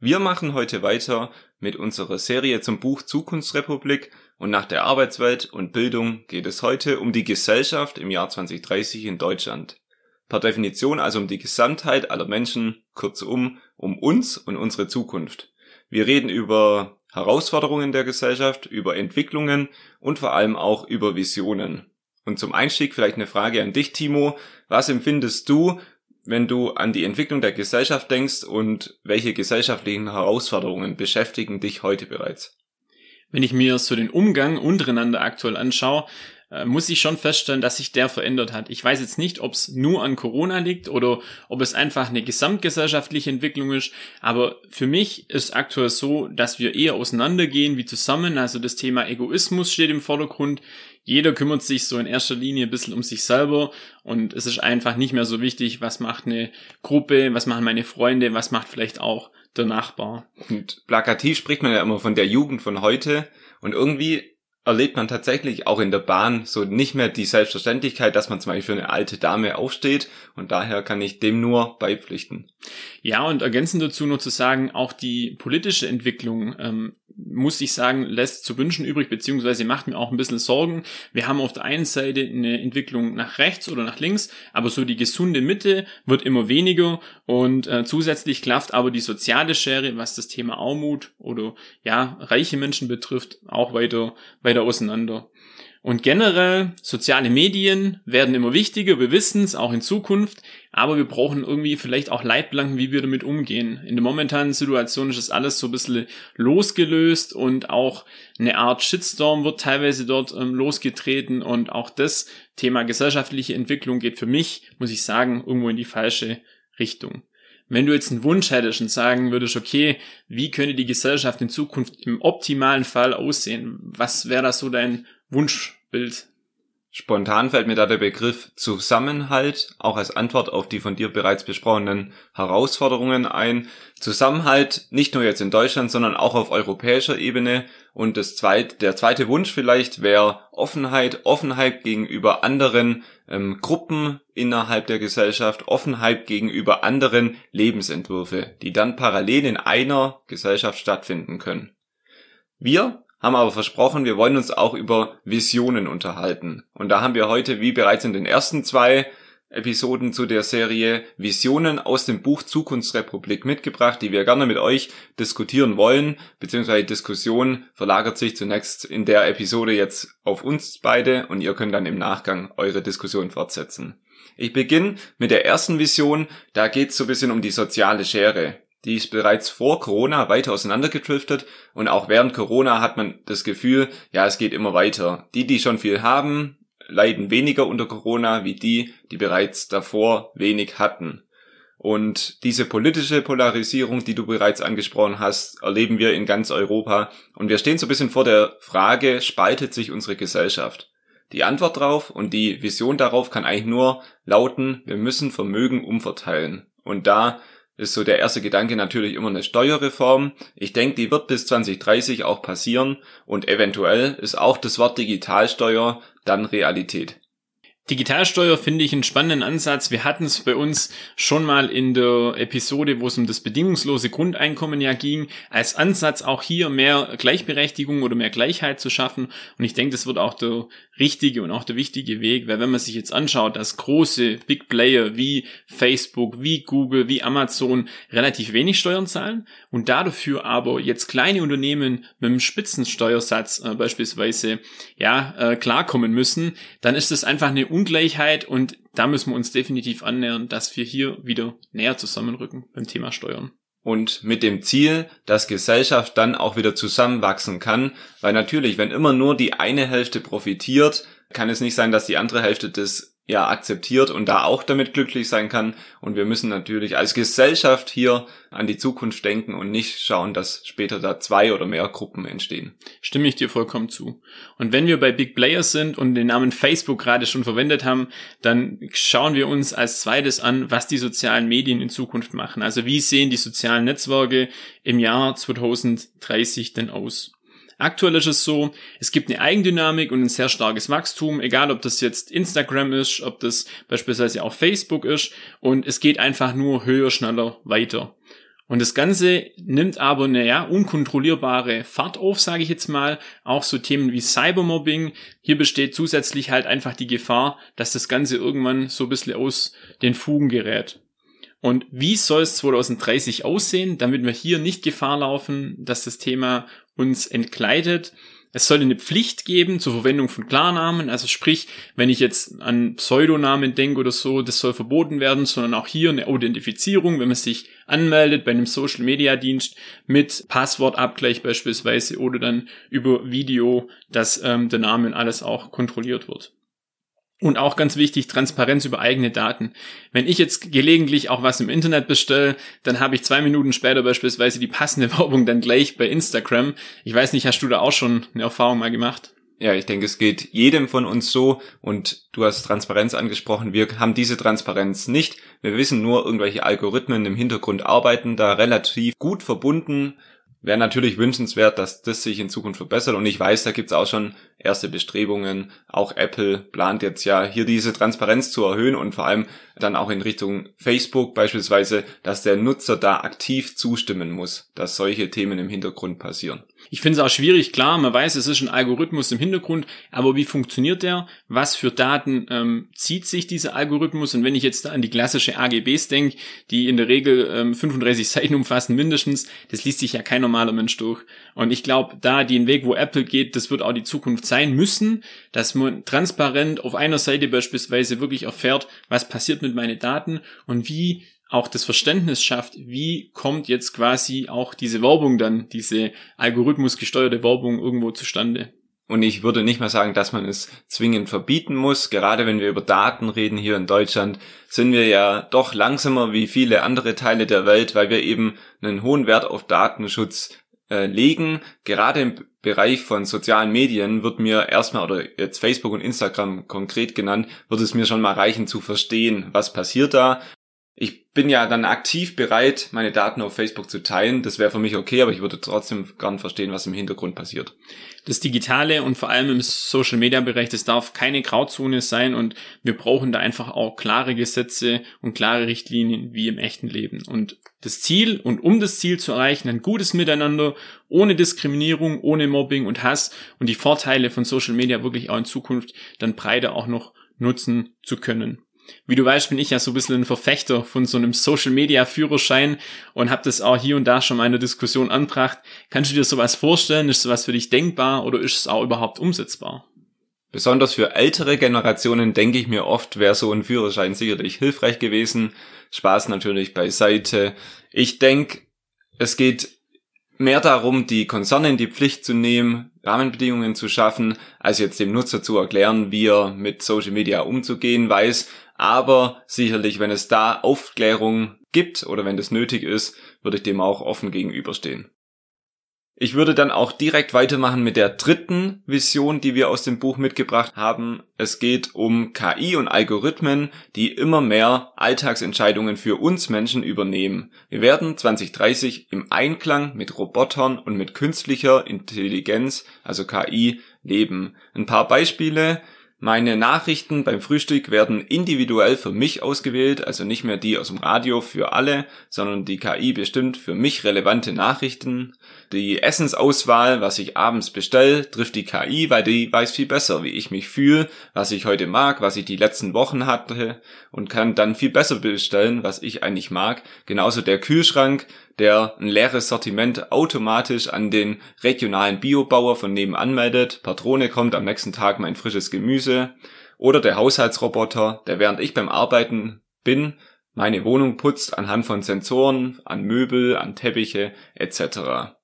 Wir machen heute weiter mit unserer Serie zum Buch Zukunftsrepublik und nach der Arbeitswelt und Bildung geht es heute um die Gesellschaft im Jahr 2030 in Deutschland. Per Definition also um die Gesamtheit aller Menschen, kurzum um uns und unsere Zukunft. Wir reden über Herausforderungen der Gesellschaft, über Entwicklungen und vor allem auch über Visionen. Und zum Einstieg vielleicht eine Frage an dich, Timo. Was empfindest du wenn du an die Entwicklung der Gesellschaft denkst und welche gesellschaftlichen Herausforderungen beschäftigen dich heute bereits? Wenn ich mir so den Umgang untereinander aktuell anschaue, äh, muss ich schon feststellen, dass sich der verändert hat. Ich weiß jetzt nicht, ob es nur an Corona liegt oder ob es einfach eine gesamtgesellschaftliche Entwicklung ist, aber für mich ist aktuell so, dass wir eher auseinandergehen wie zusammen. Also das Thema Egoismus steht im Vordergrund. Jeder kümmert sich so in erster Linie ein bisschen um sich selber und es ist einfach nicht mehr so wichtig, was macht eine Gruppe, was machen meine Freunde, was macht vielleicht auch der Nachbar. Und plakativ spricht man ja immer von der Jugend von heute und irgendwie erlebt man tatsächlich auch in der Bahn so nicht mehr die Selbstverständlichkeit, dass man zum Beispiel für eine alte Dame aufsteht und daher kann ich dem nur beipflichten. Ja, und ergänzend dazu nur zu sagen, auch die politische Entwicklung ähm, muss ich sagen, lässt zu wünschen übrig, beziehungsweise macht mir auch ein bisschen Sorgen. Wir haben auf der einen Seite eine Entwicklung nach rechts oder nach links, aber so die gesunde Mitte wird immer weniger und äh, zusätzlich klafft aber die soziale Schere, was das Thema Armut oder ja, reiche Menschen betrifft, auch weiter, weiter auseinander. Und generell, soziale Medien werden immer wichtiger, wir wissen es, auch in Zukunft, aber wir brauchen irgendwie vielleicht auch Leitplanken, wie wir damit umgehen. In der momentanen Situation ist das alles so ein bisschen losgelöst und auch eine Art Shitstorm wird teilweise dort ähm, losgetreten und auch das Thema gesellschaftliche Entwicklung geht für mich, muss ich sagen, irgendwo in die falsche Richtung. Wenn du jetzt einen Wunsch hättest und sagen würdest, okay, wie könnte die Gesellschaft in Zukunft im optimalen Fall aussehen? Was wäre da so dein Wunschbild. Spontan fällt mir da der Begriff Zusammenhalt auch als Antwort auf die von dir bereits besprochenen Herausforderungen ein. Zusammenhalt nicht nur jetzt in Deutschland, sondern auch auf europäischer Ebene. Und das zweit, der zweite Wunsch vielleicht wäre Offenheit, Offenheit gegenüber anderen ähm, Gruppen innerhalb der Gesellschaft, Offenheit gegenüber anderen Lebensentwürfe, die dann parallel in einer Gesellschaft stattfinden können. Wir haben aber versprochen, wir wollen uns auch über Visionen unterhalten. Und da haben wir heute, wie bereits in den ersten zwei Episoden zu der Serie, Visionen aus dem Buch Zukunftsrepublik mitgebracht, die wir gerne mit euch diskutieren wollen, beziehungsweise Diskussion verlagert sich zunächst in der Episode jetzt auf uns beide und ihr könnt dann im Nachgang eure Diskussion fortsetzen. Ich beginne mit der ersten Vision, da geht es so ein bisschen um die soziale Schere. Die ist bereits vor Corona weiter auseinandergedriftet und auch während Corona hat man das Gefühl, ja, es geht immer weiter. Die, die schon viel haben, leiden weniger unter Corona wie die, die bereits davor wenig hatten. Und diese politische Polarisierung, die du bereits angesprochen hast, erleben wir in ganz Europa. Und wir stehen so ein bisschen vor der Frage, spaltet sich unsere Gesellschaft? Die Antwort darauf und die Vision darauf kann eigentlich nur lauten, wir müssen Vermögen umverteilen. Und da ist so der erste Gedanke natürlich immer eine Steuerreform. Ich denke, die wird bis 2030 auch passieren und eventuell ist auch das Wort Digitalsteuer dann Realität. Digitalsteuer finde ich einen spannenden Ansatz. Wir hatten es bei uns schon mal in der Episode, wo es um das bedingungslose Grundeinkommen ja ging, als Ansatz auch hier mehr Gleichberechtigung oder mehr Gleichheit zu schaffen. Und ich denke, das wird auch der richtige und auch der wichtige Weg, weil wenn man sich jetzt anschaut, dass große Big Player wie Facebook, wie Google, wie Amazon relativ wenig Steuern zahlen und dafür aber jetzt kleine Unternehmen mit einem Spitzensteuersatz äh, beispielsweise ja äh, klarkommen müssen, dann ist das einfach eine Ungleichheit und da müssen wir uns definitiv annähern, dass wir hier wieder näher zusammenrücken beim Thema Steuern. Und mit dem Ziel, dass Gesellschaft dann auch wieder zusammenwachsen kann, weil natürlich, wenn immer nur die eine Hälfte profitiert, kann es nicht sein, dass die andere Hälfte das ja akzeptiert und da auch damit glücklich sein kann. Und wir müssen natürlich als Gesellschaft hier an die Zukunft denken und nicht schauen, dass später da zwei oder mehr Gruppen entstehen. Stimme ich dir vollkommen zu. Und wenn wir bei Big Players sind und den Namen Facebook gerade schon verwendet haben, dann schauen wir uns als zweites an, was die sozialen Medien in Zukunft machen. Also wie sehen die sozialen Netzwerke im Jahr 2030 denn aus? Aktuell ist es so, es gibt eine Eigendynamik und ein sehr starkes Wachstum, egal ob das jetzt Instagram ist, ob das beispielsweise auch Facebook ist und es geht einfach nur höher, schneller weiter. Und das Ganze nimmt aber eine ja, unkontrollierbare Fahrt auf, sage ich jetzt mal. Auch so Themen wie Cybermobbing. Hier besteht zusätzlich halt einfach die Gefahr, dass das Ganze irgendwann so ein bisschen aus den Fugen gerät. Und wie soll es 2030 aussehen, damit wir hier nicht Gefahr laufen, dass das Thema uns entkleidet? Es soll eine Pflicht geben zur Verwendung von Klarnamen, also sprich, wenn ich jetzt an Pseudonamen denke oder so, das soll verboten werden, sondern auch hier eine Authentifizierung, wenn man sich anmeldet bei einem Social Media Dienst mit Passwortabgleich beispielsweise oder dann über Video, dass ähm, der Name und alles auch kontrolliert wird. Und auch ganz wichtig, Transparenz über eigene Daten. Wenn ich jetzt gelegentlich auch was im Internet bestelle, dann habe ich zwei Minuten später beispielsweise die passende Werbung dann gleich bei Instagram. Ich weiß nicht, hast du da auch schon eine Erfahrung mal gemacht? Ja, ich denke, es geht jedem von uns so und du hast Transparenz angesprochen. Wir haben diese Transparenz nicht. Wir wissen nur, irgendwelche Algorithmen im Hintergrund arbeiten da relativ gut verbunden wäre natürlich wünschenswert, dass das sich in Zukunft verbessert. Und ich weiß, da gibt's auch schon erste Bestrebungen. Auch Apple plant jetzt ja hier diese Transparenz zu erhöhen und vor allem dann auch in Richtung Facebook beispielsweise, dass der Nutzer da aktiv zustimmen muss, dass solche Themen im Hintergrund passieren. Ich finde es auch schwierig, klar, man weiß, es ist ein Algorithmus im Hintergrund, aber wie funktioniert der? Was für Daten ähm, zieht sich dieser Algorithmus? Und wenn ich jetzt an die klassische AGBs denke, die in der Regel ähm, 35 Seiten umfassen mindestens, das liest sich ja kein normaler Mensch durch. Und ich glaube, da den Weg, wo Apple geht, das wird auch die Zukunft sein müssen, dass man transparent auf einer Seite beispielsweise wirklich erfährt, was passiert mit meinen Daten und wie auch das Verständnis schafft, wie kommt jetzt quasi auch diese Werbung dann, diese algorithmusgesteuerte Werbung irgendwo zustande. Und ich würde nicht mal sagen, dass man es zwingend verbieten muss. Gerade wenn wir über Daten reden hier in Deutschland, sind wir ja doch langsamer wie viele andere Teile der Welt, weil wir eben einen hohen Wert auf Datenschutz äh, legen. Gerade im Bereich von sozialen Medien wird mir erstmal, oder jetzt Facebook und Instagram konkret genannt, wird es mir schon mal reichen zu verstehen, was passiert da, ich bin ja dann aktiv bereit, meine Daten auf Facebook zu teilen. Das wäre für mich okay, aber ich würde trotzdem gern verstehen, was im Hintergrund passiert. Das Digitale und vor allem im Social Media Bereich, das darf keine Grauzone sein und wir brauchen da einfach auch klare Gesetze und klare Richtlinien wie im echten Leben. Und das Ziel und um das Ziel zu erreichen, ein gutes Miteinander, ohne Diskriminierung, ohne Mobbing und Hass und die Vorteile von Social Media wirklich auch in Zukunft dann breiter auch noch nutzen zu können. Wie du weißt, bin ich ja so ein bisschen ein Verfechter von so einem Social Media Führerschein und habe das auch hier und da schon mal in der Diskussion anbracht. Kannst du dir sowas vorstellen? Ist sowas für dich denkbar oder ist es auch überhaupt umsetzbar? Besonders für ältere Generationen denke ich mir oft, wäre so ein Führerschein sicherlich hilfreich gewesen. Spaß natürlich beiseite. Ich denke, es geht mehr darum, die Konzerne in die Pflicht zu nehmen, Rahmenbedingungen zu schaffen, als jetzt dem Nutzer zu erklären, wie er mit Social Media umzugehen weiß. Aber sicherlich, wenn es da Aufklärung gibt oder wenn das nötig ist, würde ich dem auch offen gegenüberstehen. Ich würde dann auch direkt weitermachen mit der dritten Vision, die wir aus dem Buch mitgebracht haben. Es geht um KI und Algorithmen, die immer mehr Alltagsentscheidungen für uns Menschen übernehmen. Wir werden 2030 im Einklang mit Robotern und mit künstlicher Intelligenz, also KI, leben. Ein paar Beispiele. Meine Nachrichten beim Frühstück werden individuell für mich ausgewählt, also nicht mehr die aus dem Radio für alle, sondern die KI bestimmt für mich relevante Nachrichten. Die Essensauswahl, was ich abends bestelle, trifft die KI, weil die weiß viel besser, wie ich mich fühle, was ich heute mag, was ich die letzten Wochen hatte und kann dann viel besser bestellen, was ich eigentlich mag. Genauso der Kühlschrank, der ein leeres Sortiment automatisch an den regionalen Biobauer von nebenan meldet. Patrone kommt am nächsten Tag mein frisches Gemüse. Oder der Haushaltsroboter, der während ich beim Arbeiten bin, meine Wohnung putzt anhand von Sensoren, an Möbel, an Teppiche etc.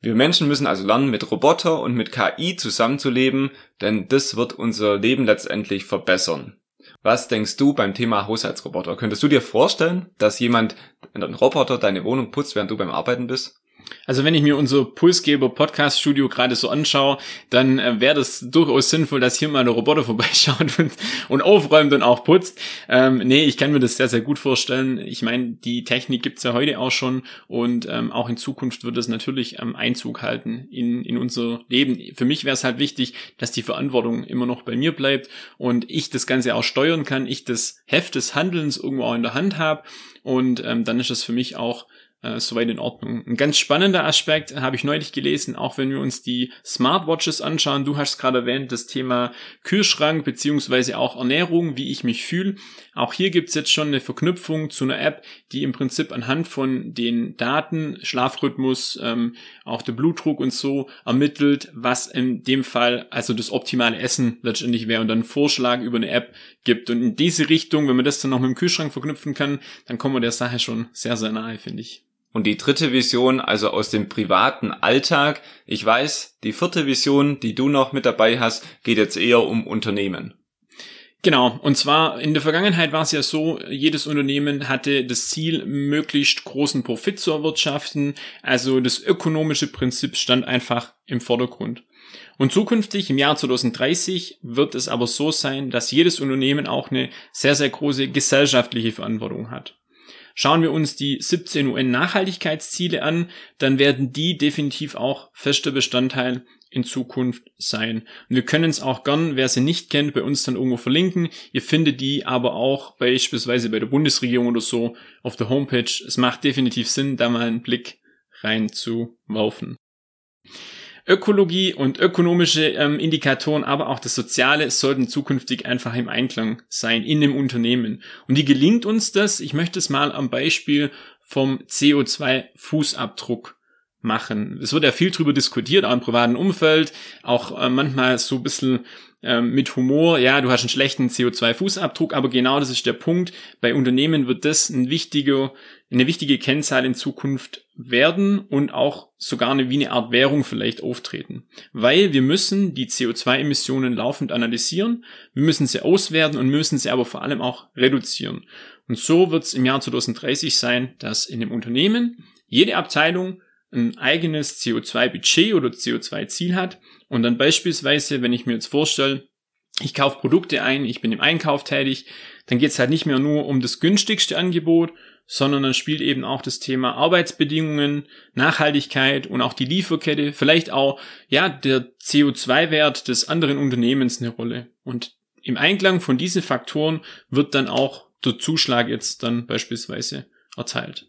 Wir Menschen müssen also lernen, mit Roboter und mit KI zusammenzuleben, denn das wird unser Leben letztendlich verbessern. Was denkst du beim Thema Haushaltsroboter? Könntest du dir vorstellen, dass jemand, ein Roboter deine Wohnung putzt, während du beim Arbeiten bist? Also wenn ich mir unser Pulsgeber Podcast Studio gerade so anschaue, dann äh, wäre das durchaus sinnvoll, dass hier mal der Roboter vorbeischaut und, und aufräumt und auch putzt. Ähm, nee, ich kann mir das sehr, sehr gut vorstellen. Ich meine, die Technik gibt's ja heute auch schon und ähm, auch in Zukunft wird es natürlich ähm, Einzug halten in, in unser Leben. Für mich wäre es halt wichtig, dass die Verantwortung immer noch bei mir bleibt und ich das Ganze auch steuern kann, ich das Heft des Handelns irgendwo auch in der Hand habe und ähm, dann ist es für mich auch äh, soweit in Ordnung. Ein ganz spannender Aspekt habe ich neulich gelesen, auch wenn wir uns die Smartwatches anschauen. Du hast gerade erwähnt, das Thema Kühlschrank beziehungsweise auch Ernährung, wie ich mich fühle. Auch hier gibt's jetzt schon eine Verknüpfung zu einer App, die im Prinzip anhand von den Daten, Schlafrhythmus, ähm, auch der Blutdruck und so ermittelt, was in dem Fall also das optimale Essen letztendlich wäre und dann Vorschlag über eine App gibt. Und in diese Richtung, wenn man das dann noch mit dem Kühlschrank verknüpfen kann, dann kommen wir der Sache schon sehr, sehr nahe, finde ich. Und die dritte Vision, also aus dem privaten Alltag. Ich weiß, die vierte Vision, die du noch mit dabei hast, geht jetzt eher um Unternehmen. Genau, und zwar in der Vergangenheit war es ja so, jedes Unternehmen hatte das Ziel, möglichst großen Profit zu erwirtschaften, also das ökonomische Prinzip stand einfach im Vordergrund. Und zukünftig im Jahr 2030 wird es aber so sein, dass jedes Unternehmen auch eine sehr, sehr große gesellschaftliche Verantwortung hat. Schauen wir uns die 17 UN-Nachhaltigkeitsziele an, dann werden die definitiv auch fester Bestandteil in Zukunft sein. Und wir können es auch gern, wer sie nicht kennt, bei uns dann irgendwo verlinken. Ihr findet die aber auch beispielsweise bei der Bundesregierung oder so auf der Homepage. Es macht definitiv Sinn, da mal einen Blick reinzuwerfen. Ökologie und ökonomische ähm, Indikatoren, aber auch das Soziale sollten zukünftig einfach im Einklang sein in dem Unternehmen. Und wie gelingt uns das? Ich möchte es mal am Beispiel vom CO2-Fußabdruck machen. Es wird ja viel drüber diskutiert, auch im privaten Umfeld, auch äh, manchmal so ein bisschen äh, mit Humor, ja, du hast einen schlechten CO2-Fußabdruck, aber genau das ist der Punkt. Bei Unternehmen wird das ein wichtiger, eine wichtige Kennzahl in Zukunft werden und auch sogar eine, wie eine Art Währung vielleicht auftreten. Weil wir müssen die CO2-Emissionen laufend analysieren, wir müssen sie auswerten und müssen sie aber vor allem auch reduzieren. Und so wird es im Jahr 2030 sein, dass in dem Unternehmen jede Abteilung ein eigenes CO2-Budget oder CO2-Ziel hat und dann beispielsweise, wenn ich mir jetzt vorstelle, ich kaufe Produkte ein, ich bin im Einkauf tätig, dann geht es halt nicht mehr nur um das günstigste Angebot, sondern dann spielt eben auch das Thema Arbeitsbedingungen, Nachhaltigkeit und auch die Lieferkette, vielleicht auch, ja, der CO2-Wert des anderen Unternehmens eine Rolle. Und im Einklang von diesen Faktoren wird dann auch der Zuschlag jetzt dann beispielsweise erteilt.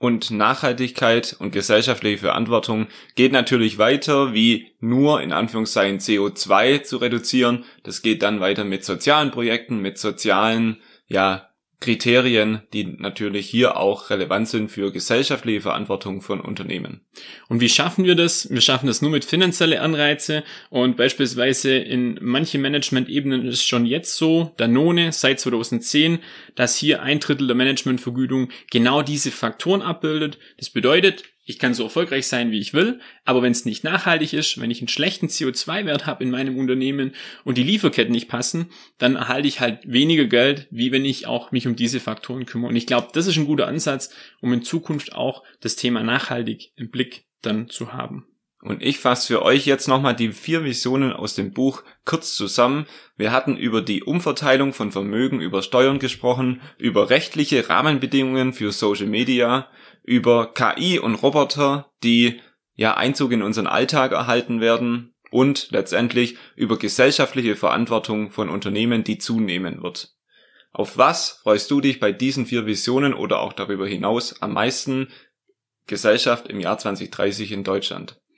Und Nachhaltigkeit und gesellschaftliche Verantwortung geht natürlich weiter, wie nur in Anführungszeichen CO2 zu reduzieren. Das geht dann weiter mit sozialen Projekten, mit sozialen, ja, Kriterien, die natürlich hier auch relevant sind für gesellschaftliche Verantwortung von Unternehmen. Und wie schaffen wir das? Wir schaffen das nur mit finanzielle Anreize und beispielsweise in manchen Management-Ebenen ist schon jetzt so, Danone seit 2010, dass hier ein Drittel der Managementvergütung genau diese Faktoren abbildet. Das bedeutet, ich kann so erfolgreich sein, wie ich will, aber wenn es nicht nachhaltig ist, wenn ich einen schlechten CO2-Wert habe in meinem Unternehmen und die Lieferketten nicht passen, dann erhalte ich halt weniger Geld, wie wenn ich auch mich um diese Faktoren kümmere. Und ich glaube, das ist ein guter Ansatz, um in Zukunft auch das Thema nachhaltig im Blick dann zu haben. Und ich fasse für euch jetzt nochmal die vier Visionen aus dem Buch kurz zusammen. Wir hatten über die Umverteilung von Vermögen über Steuern gesprochen, über rechtliche Rahmenbedingungen für Social Media, über KI und Roboter, die ja Einzug in unseren Alltag erhalten werden und letztendlich über gesellschaftliche Verantwortung von Unternehmen, die zunehmen wird. Auf was freust du dich bei diesen vier Visionen oder auch darüber hinaus am meisten Gesellschaft im Jahr 2030 in Deutschland?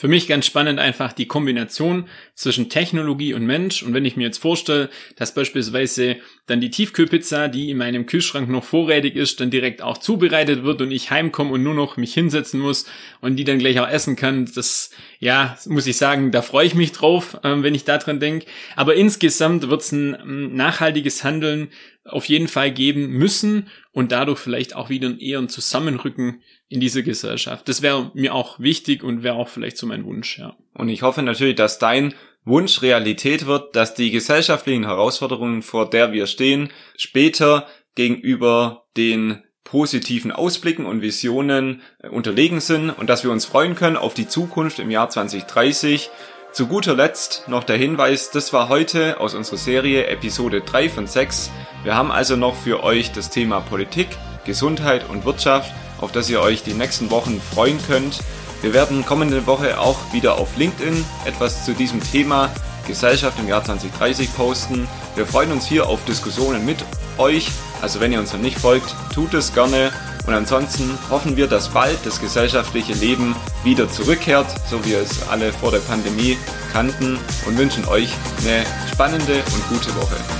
Für mich ganz spannend einfach die Kombination zwischen Technologie und Mensch. Und wenn ich mir jetzt vorstelle, dass beispielsweise dann die Tiefkühlpizza, die in meinem Kühlschrank noch vorrätig ist, dann direkt auch zubereitet wird und ich heimkomme und nur noch mich hinsetzen muss und die dann gleich auch essen kann, das, ja, muss ich sagen, da freue ich mich drauf, äh, wenn ich daran denke. Aber insgesamt wird es ein ähm, nachhaltiges Handeln auf jeden Fall geben müssen und dadurch vielleicht auch wieder eher ein Zusammenrücken in dieser Gesellschaft. Das wäre mir auch wichtig und wäre auch vielleicht so mein Wunsch, ja. Und ich hoffe natürlich, dass dein Wunsch Realität wird, dass die gesellschaftlichen Herausforderungen, vor der wir stehen, später gegenüber den positiven Ausblicken und Visionen äh, unterlegen sind und dass wir uns freuen können auf die Zukunft im Jahr 2030. Zu guter Letzt noch der Hinweis, das war heute aus unserer Serie Episode 3 von 6. Wir haben also noch für euch das Thema Politik, Gesundheit und Wirtschaft, auf das ihr euch die nächsten Wochen freuen könnt. Wir werden kommende Woche auch wieder auf LinkedIn etwas zu diesem Thema Gesellschaft im Jahr 2030 posten. Wir freuen uns hier auf Diskussionen mit euch. Also wenn ihr uns noch nicht folgt, tut es gerne. Und ansonsten hoffen wir, dass bald das gesellschaftliche Leben wieder zurückkehrt, so wie es alle vor der Pandemie kannten und wünschen euch eine spannende und gute Woche.